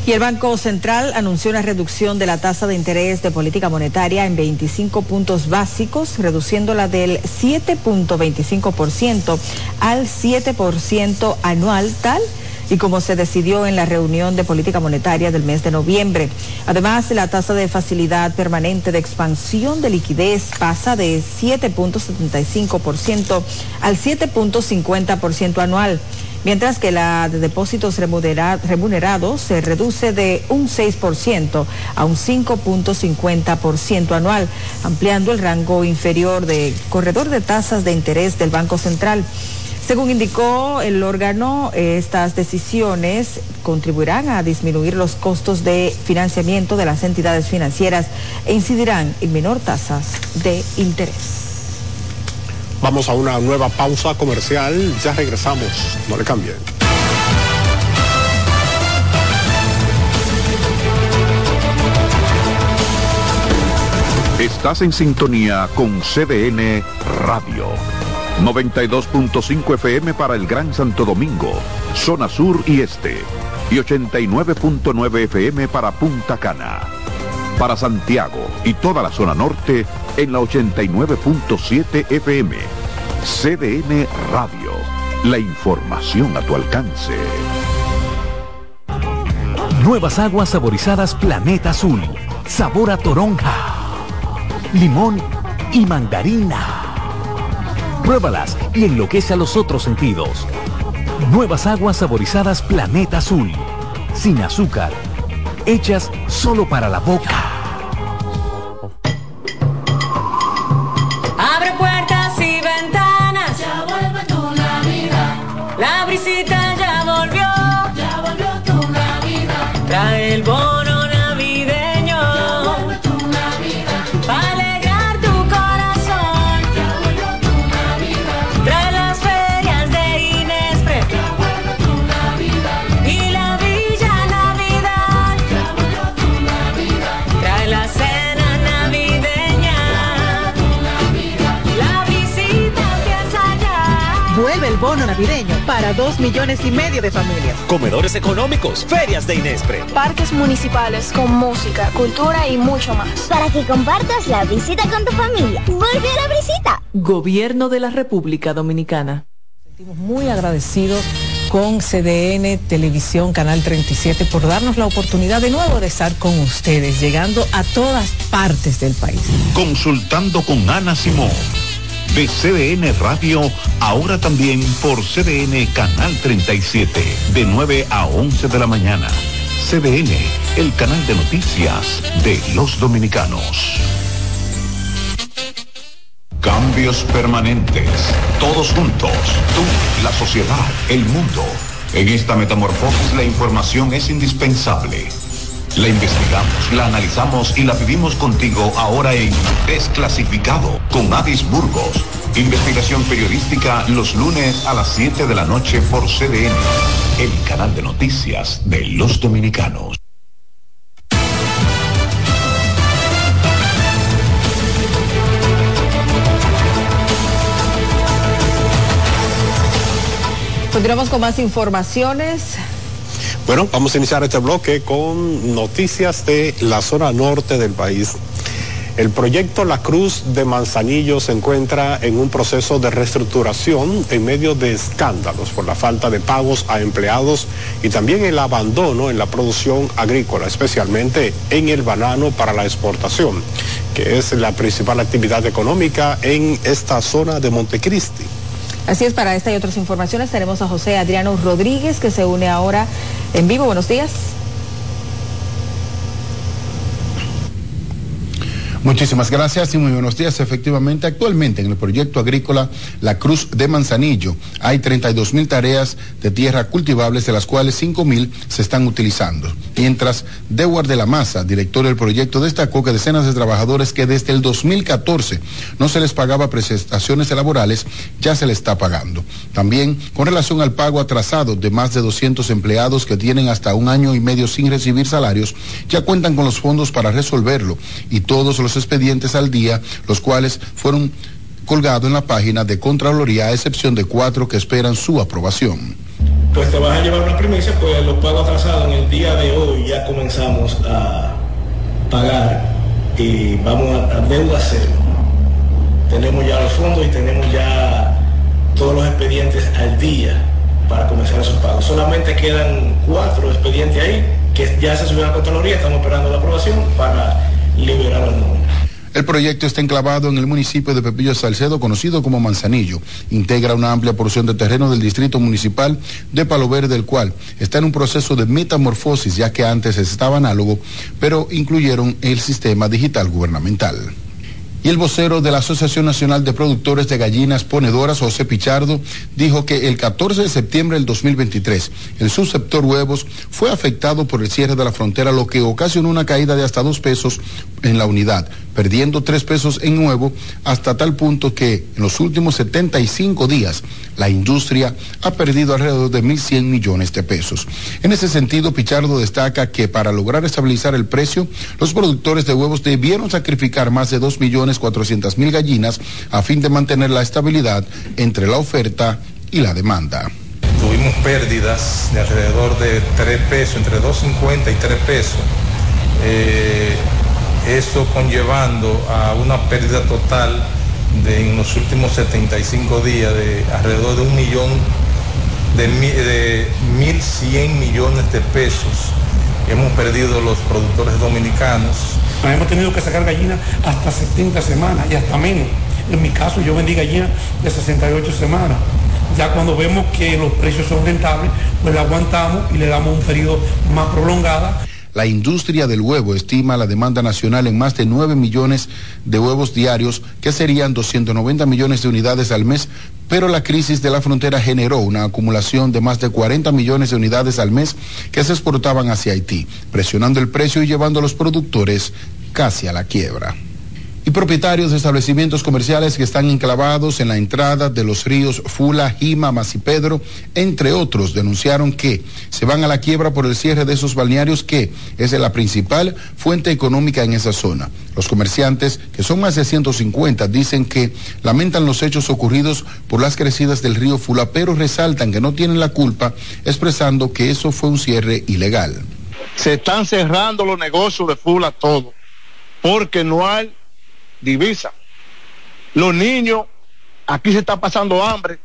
Y el Banco Central anunció una reducción de la tasa de interés de política monetaria en 25 puntos básicos, reduciéndola del 7.25% al 7% anual, tal y como se decidió en la reunión de política monetaria del mes de noviembre. Además, la tasa de facilidad permanente de expansión de liquidez pasa de 7.75% al 7.50% anual mientras que la de depósitos remunera- remunerados se reduce de un 6% a un 5.50% anual, ampliando el rango inferior de corredor de tasas de interés del Banco Central. Según indicó el órgano, estas decisiones contribuirán a disminuir los costos de financiamiento de las entidades financieras e incidirán en menor tasas de interés. Vamos a una nueva pausa comercial, ya regresamos, no le cambien. Estás en sintonía con CDN Radio. 92.5 FM para el Gran Santo Domingo, zona sur y este. Y 89.9 FM para Punta Cana. Para Santiago y toda la zona norte en la 89.7 FM. CDN Radio. La información a tu alcance. Nuevas aguas saborizadas Planeta Azul. Sabor a toronja, limón y mandarina. Pruébalas y enloquece a los otros sentidos. Nuevas aguas saborizadas Planeta Azul. Sin azúcar. Hechas solo para la boca. Para dos millones y medio de familias. Comedores económicos, ferias de Inespre. Parques municipales con música, cultura y mucho más. Para que compartas la visita con tu familia. Vuelve a la visita. Gobierno de la República Dominicana. Sentimos muy agradecidos con CDN Televisión Canal 37 por darnos la oportunidad de nuevo de estar con ustedes, llegando a todas partes del país. Consultando con Ana Simón. De CDN Radio, ahora también por CDN Canal 37, de 9 a 11 de la mañana. CDN, el canal de noticias de los dominicanos. Cambios permanentes, todos juntos, tú, la sociedad, el mundo. En esta metamorfosis la información es indispensable. La investigamos, la analizamos y la vivimos contigo ahora en Desclasificado con Adis Burgos. Investigación periodística los lunes a las 7 de la noche por CDN, el canal de noticias de los dominicanos. Continuamos con más informaciones. Bueno, vamos a iniciar este bloque con noticias de la zona norte del país. El proyecto La Cruz de Manzanillo se encuentra en un proceso de reestructuración en medio de escándalos por la falta de pagos a empleados y también el abandono en la producción agrícola, especialmente en el banano para la exportación, que es la principal actividad económica en esta zona de Montecristi. Así es, para esta y otras informaciones tenemos a José Adriano Rodríguez que se une ahora en vivo. Buenos días. Muchísimas gracias y muy buenos días. Efectivamente, actualmente en el proyecto agrícola La Cruz de Manzanillo hay 32 mil tareas de tierra cultivables, de las cuales 5 mil se están utilizando. Mientras Dewar de la Maza, director del proyecto, destacó que decenas de trabajadores que desde el 2014 no se les pagaba prestaciones laborales, ya se les está pagando. También con relación al pago atrasado de más de 200 empleados que tienen hasta un año y medio sin recibir salarios, ya cuentan con los fondos para resolverlo y todos los expedientes al día, los cuales fueron colgados en la página de Contraloría, a excepción de cuatro que esperan su aprobación. Pues te vas a llevar una primicia, pues los pagos atrasados en el día de hoy ya comenzamos a pagar y vamos a, a deuda cero. Tenemos ya los fondos y tenemos ya todos los expedientes al día para comenzar esos pagos. Solamente quedan cuatro expedientes ahí que ya se subieron a Contraloría, estamos esperando la aprobación para liberar los números. El proyecto está enclavado en el municipio de Pepillo Salcedo, conocido como Manzanillo. Integra una amplia porción de terreno del distrito municipal de Palo Verde, el cual está en un proceso de metamorfosis, ya que antes estaba análogo, pero incluyeron el sistema digital gubernamental. Y el vocero de la Asociación Nacional de Productores de Gallinas Ponedoras, José Pichardo, dijo que el 14 de septiembre del 2023 el subsector huevos fue afectado por el cierre de la frontera, lo que ocasionó una caída de hasta dos pesos en la unidad, perdiendo tres pesos en huevo, hasta tal punto que en los últimos 75 días la industria ha perdido alrededor de 1.100 millones de pesos. En ese sentido, Pichardo destaca que para lograr estabilizar el precio, los productores de huevos debieron sacrificar más de 2.400.000 gallinas a fin de mantener la estabilidad entre la oferta y la demanda. Tuvimos pérdidas de alrededor de 3 pesos, entre 2.50 y 3 pesos. Eh, eso conllevando a una pérdida total de en los últimos 75 días de alrededor de un millón de, de 1.100 millones de pesos. Hemos perdido los productores dominicanos. Hemos tenido que sacar gallinas hasta 70 semanas y hasta menos. En mi caso yo vendí gallinas de 68 semanas. Ya cuando vemos que los precios son rentables, pues la aguantamos y le damos un periodo más prolongado. La industria del huevo estima la demanda nacional en más de 9 millones de huevos diarios, que serían 290 millones de unidades al mes, pero la crisis de la frontera generó una acumulación de más de 40 millones de unidades al mes que se exportaban hacia Haití, presionando el precio y llevando a los productores casi a la quiebra y propietarios de establecimientos comerciales que están enclavados en la entrada de los ríos Fula, Jima, Masipedro, entre otros, denunciaron que se van a la quiebra por el cierre de esos balnearios que es la principal fuente económica en esa zona. Los comerciantes, que son más de 150, dicen que lamentan los hechos ocurridos por las crecidas del río Fula, pero resaltan que no tienen la culpa, expresando que eso fue un cierre ilegal. se están cerrando los negocios de Fula todo, porque no hay divisa. Los niños, aquí se está pasando hambre.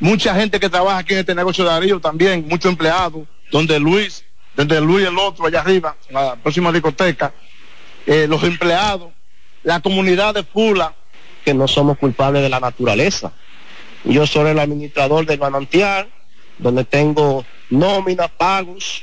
Mucha gente que trabaja aquí en este negocio de Darío también, muchos empleados, donde Luis, donde Luis el otro allá arriba, en la próxima discoteca, eh, los empleados, la comunidad de Fula. que no somos culpables de la naturaleza. Yo soy el administrador del manantial, donde tengo nóminas, pagos,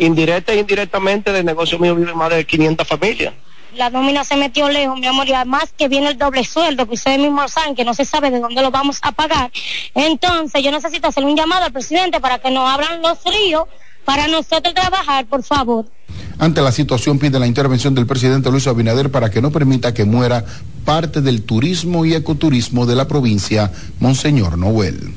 indirecta e indirectamente del negocio mío viven más de 500 familias. La nómina se metió lejos, mi amor, y además que viene el doble sueldo, que ustedes mismos saben que no se sabe de dónde lo vamos a pagar. Entonces, yo necesito hacer un llamado al presidente para que nos abran los ríos para nosotros trabajar, por favor. Ante la situación pide la intervención del presidente Luis Abinader para que no permita que muera parte del turismo y ecoturismo de la provincia, Monseñor Noel.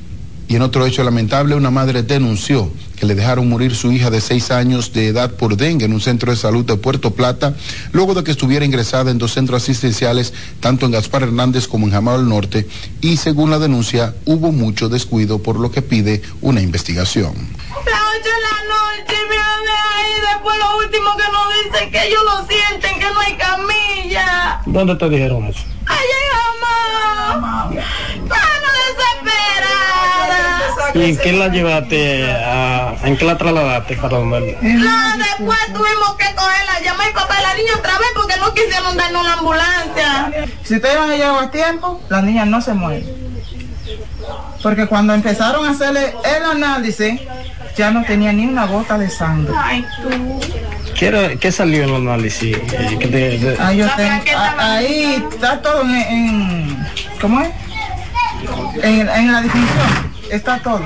Y en otro hecho lamentable, una madre denunció que le dejaron morir su hija de seis años de edad por dengue en un centro de salud de Puerto Plata, luego de que estuviera ingresada en dos centros asistenciales, tanto en Gaspar Hernández como en Jamao del Norte, y según la denuncia, hubo mucho descuido, por lo que pide una investigación. Las 8 de la noche, mi bebé ahí, después lo último que nos dicen que ellos lo sienten, que no hay camilla. ¿Dónde te dijeron eso? Allá en. ¿Y en qué la llevaste? A, ¿En qué la trasladaste para donde? No, después tuvimos que cogerla, llamar al papá de la niña otra vez porque no quisieron darnos una ambulancia. Si ustedes van a llegar a tiempo, la niña no se muere. Porque cuando empezaron a hacerle el análisis, ya no tenía ni una gota de sangre. Ay, tú. ¿Qué, ¿Qué salió en el análisis? Eh, que de- de- Ahí, yo tengo- a- ahí está todo en, en- ¿cómo es? En, en la definición está todo.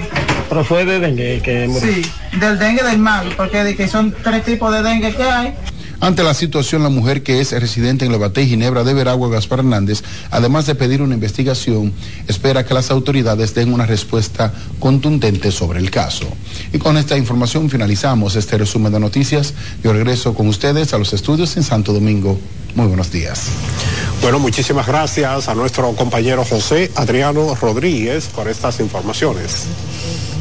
Pero fue de dengue que murió. Sí, del dengue del mal, porque de que son tres tipos de dengue que hay. Ante la situación, la mujer que es residente en Levaté y Ginebra de Veragua, Gaspar Hernández, además de pedir una investigación, espera que las autoridades den una respuesta contundente sobre el caso. Y con esta información finalizamos este resumen de noticias. Yo regreso con ustedes a los estudios en Santo Domingo. Muy buenos días. Bueno, muchísimas gracias a nuestro compañero José Adriano Rodríguez por estas informaciones.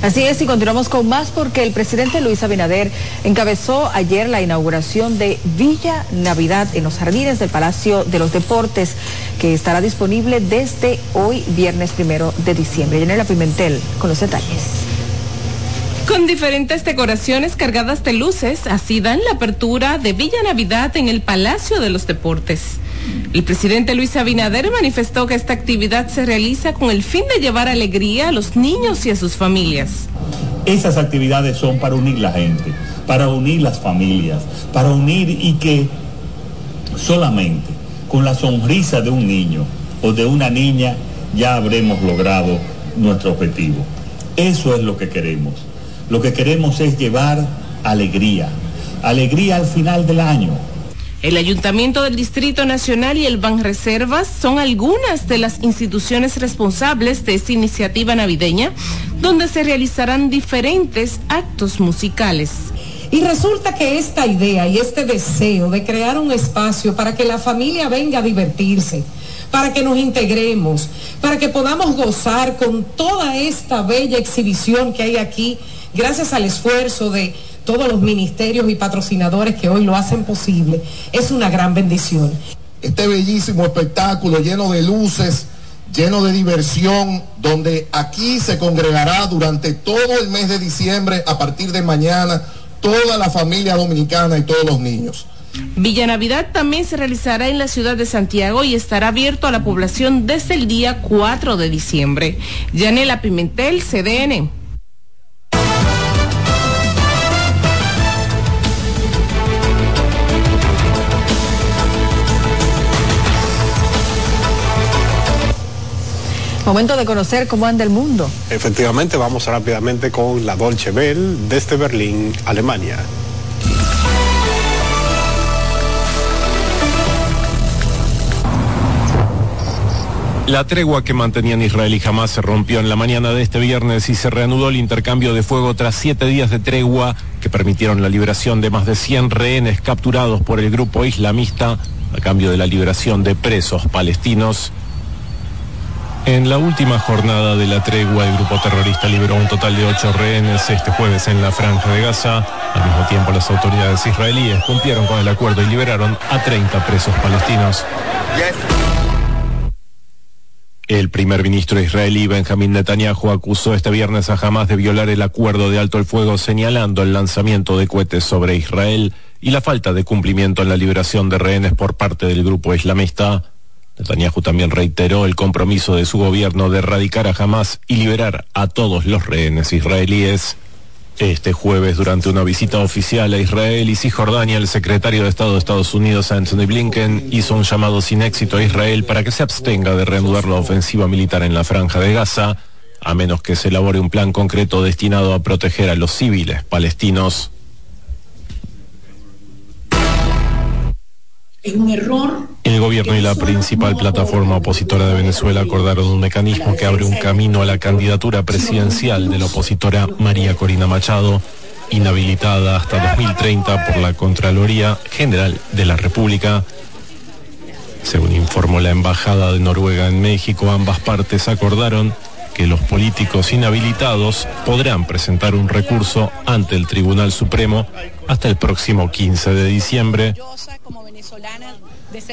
Así es, y continuamos con más porque el presidente Luis Abinader encabezó ayer la inauguración de Villa Navidad en los jardines del Palacio de los Deportes, que estará disponible desde hoy, viernes primero de diciembre. Yanela Pimentel con los detalles. Con diferentes decoraciones cargadas de luces, así dan la apertura de Villa Navidad en el Palacio de los Deportes. El presidente Luis Abinader manifestó que esta actividad se realiza con el fin de llevar alegría a los niños y a sus familias. Esas actividades son para unir la gente, para unir las familias, para unir y que solamente con la sonrisa de un niño o de una niña ya habremos logrado nuestro objetivo. Eso es lo que queremos. Lo que queremos es llevar alegría, alegría al final del año. El Ayuntamiento del Distrito Nacional y el Banreservas son algunas de las instituciones responsables de esta iniciativa navideña, donde se realizarán diferentes actos musicales. Y resulta que esta idea y este deseo de crear un espacio para que la familia venga a divertirse, para que nos integremos, para que podamos gozar con toda esta bella exhibición que hay aquí, gracias al esfuerzo de todos los ministerios y patrocinadores que hoy lo hacen posible, es una gran bendición. este bellísimo espectáculo lleno de luces, lleno de diversión, donde aquí se congregará durante todo el mes de diciembre, a partir de mañana, toda la familia dominicana y todos los niños. Villa Navidad también se realizará en la ciudad de Santiago y estará abierto a la población desde el día 4 de diciembre. Yanela Pimentel, CDN. Momento de conocer cómo anda el mundo. Efectivamente, vamos rápidamente con la Dolce Bell desde Berlín, Alemania. La tregua que mantenían Israel y Hamas se rompió en la mañana de este viernes y se reanudó el intercambio de fuego tras siete días de tregua que permitieron la liberación de más de 100 rehenes capturados por el grupo islamista a cambio de la liberación de presos palestinos. En la última jornada de la tregua, el grupo terrorista liberó un total de ocho rehenes este jueves en la franja de Gaza. Al mismo tiempo, las autoridades israelíes cumplieron con el acuerdo y liberaron a 30 presos palestinos. El primer ministro israelí Benjamín Netanyahu acusó este viernes a Hamas de violar el acuerdo de alto el fuego señalando el lanzamiento de cohetes sobre Israel y la falta de cumplimiento en la liberación de rehenes por parte del grupo islamista. Netanyahu también reiteró el compromiso de su gobierno de erradicar a Hamas y liberar a todos los rehenes israelíes. Este jueves, durante una visita oficial a Israel y Cisjordania, el secretario de Estado de Estados Unidos, Anthony Blinken, hizo un llamado sin éxito a Israel para que se abstenga de reanudar la ofensiva militar en la franja de Gaza, a menos que se elabore un plan concreto destinado a proteger a los civiles palestinos. Es un error. El gobierno y la principal plataforma opositora de Venezuela acordaron un mecanismo que abre un camino a la candidatura presidencial de la opositora María Corina Machado, inhabilitada hasta 2030 por la Contraloría General de la República. Según informó la Embajada de Noruega en México, ambas partes acordaron que los políticos inhabilitados podrán presentar un recurso ante el Tribunal Supremo hasta el próximo 15 de diciembre.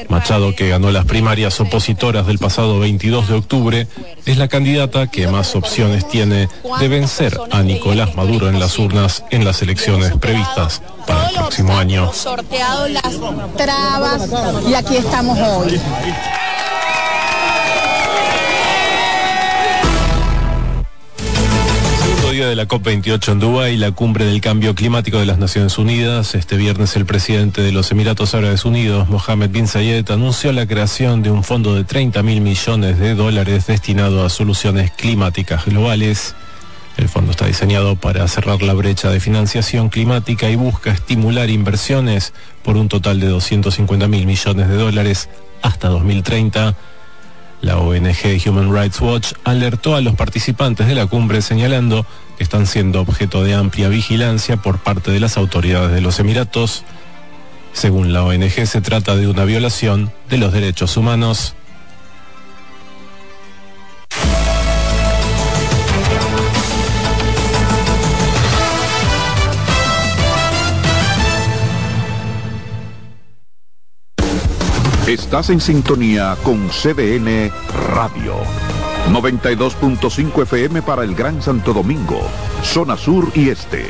Machado, que ganó las primarias opositoras del pasado 22 de octubre, es la candidata que más opciones tiene de vencer a Nicolás Maduro en las urnas en las elecciones previstas para el próximo año. y aquí estamos hoy. Día de la COP28 en Dubái, la cumbre del cambio climático de las Naciones Unidas. Este viernes el presidente de los Emiratos Árabes Unidos, Mohammed bin Zayed, anunció la creación de un fondo de 30 mil millones de dólares destinado a soluciones climáticas globales. El fondo está diseñado para cerrar la brecha de financiación climática y busca estimular inversiones por un total de 250 mil millones de dólares hasta 2030 la ONG Human Rights Watch alertó a los participantes de la cumbre señalando están siendo objeto de amplia vigilancia por parte de las autoridades de los Emiratos. Según la ONG se trata de una violación de los derechos humanos. Estás en sintonía con CDN Radio. 92.5 FM para el Gran Santo Domingo, zona sur y este.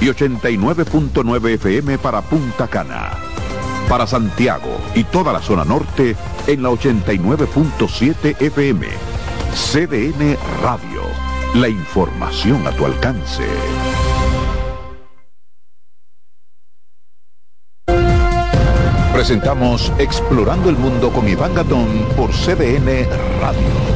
Y 89.9 FM para Punta Cana. Para Santiago y toda la zona norte en la 89.7 FM. CDN Radio. La información a tu alcance. Presentamos Explorando el Mundo con Iván Gatón por CDN Radio.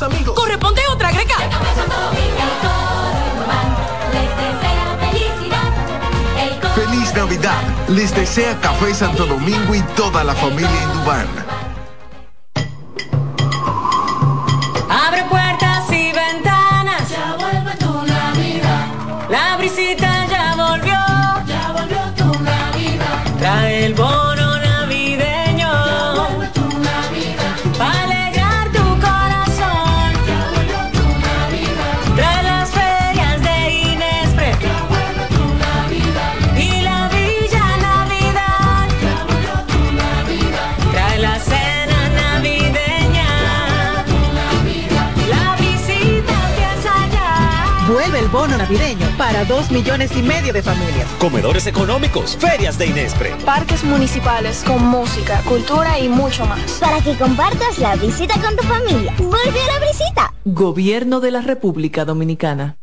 Los amigos, Corresponde otra greca. Santo Domingo les desea felicidad. El Feliz Navidad. Les desea Café Santo Domingo y toda la familia Indubán. Para dos millones y medio de familias. Comedores económicos, ferias de Inespre. Parques municipales con música, cultura y mucho más. Para que compartas la visita con tu familia. Vuelve a la visita. Gobierno de la República Dominicana.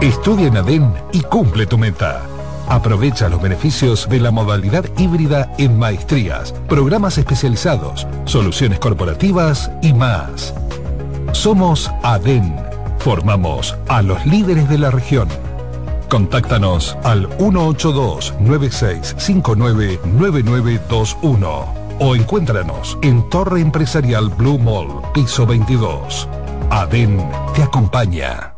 Estudia en ADEN y cumple tu meta. Aprovecha los beneficios de la modalidad híbrida en maestrías, programas especializados, soluciones corporativas y más. Somos ADEN. Formamos a los líderes de la región. Contáctanos al 182-9659-9921 o encuéntranos en Torre Empresarial Blue Mall, piso 22. ADEN te acompaña.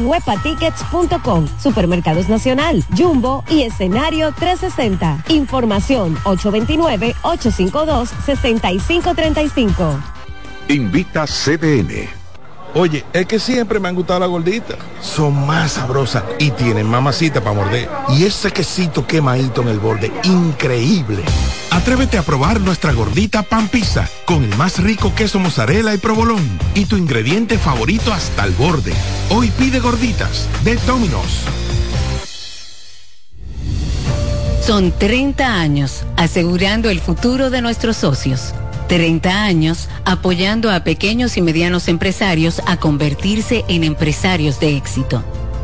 webatickets.com, Supermercados Nacional, Jumbo y escenario 360. Información 829-852-6535. Invita CDN. Oye, es que siempre me han gustado las gorditas. Son más sabrosas y tienen mamacita para morder. Y ese quesito quemadito en el borde, increíble. Atrévete a probar nuestra gordita pan pizza con el más rico queso mozzarella y provolón y tu ingrediente favorito hasta el borde. Hoy pide gorditas de Domino's. Son 30 años asegurando el futuro de nuestros socios. 30 años apoyando a pequeños y medianos empresarios a convertirse en empresarios de éxito.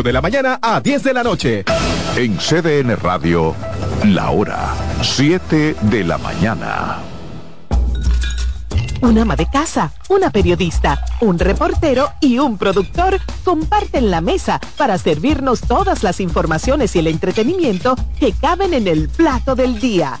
de la mañana a 10 de la noche. En CDN Radio, la hora 7 de la mañana. Un ama de casa, una periodista, un reportero y un productor comparten la mesa para servirnos todas las informaciones y el entretenimiento que caben en el plato del día.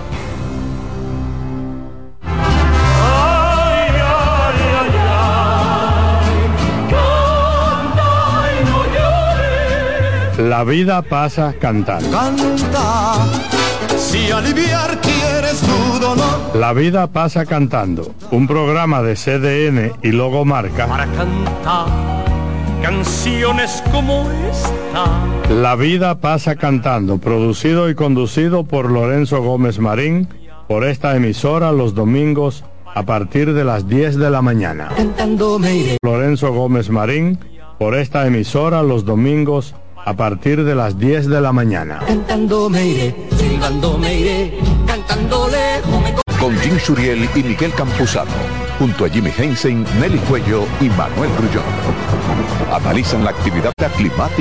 La vida pasa cantando. Canta, si aliviar quieres tu dolor. La vida pasa cantando. Un programa de CDN y Logo Marca. Para cantar canciones como esta. La vida pasa cantando. Producido y conducido por Lorenzo Gómez Marín. Por esta emisora los domingos a partir de las 10 de la mañana. Cantando me iré. Lorenzo Gómez Marín. Por esta emisora los domingos a partir de las 10 de la mañana. Cantando me iré, silbando me iré, cantando lejos me Con Jim Suriel y Miguel Campuzano. Junto a Jimmy Hensen, Nelly Cuello y Manuel Grullón. Analizan la actividad climática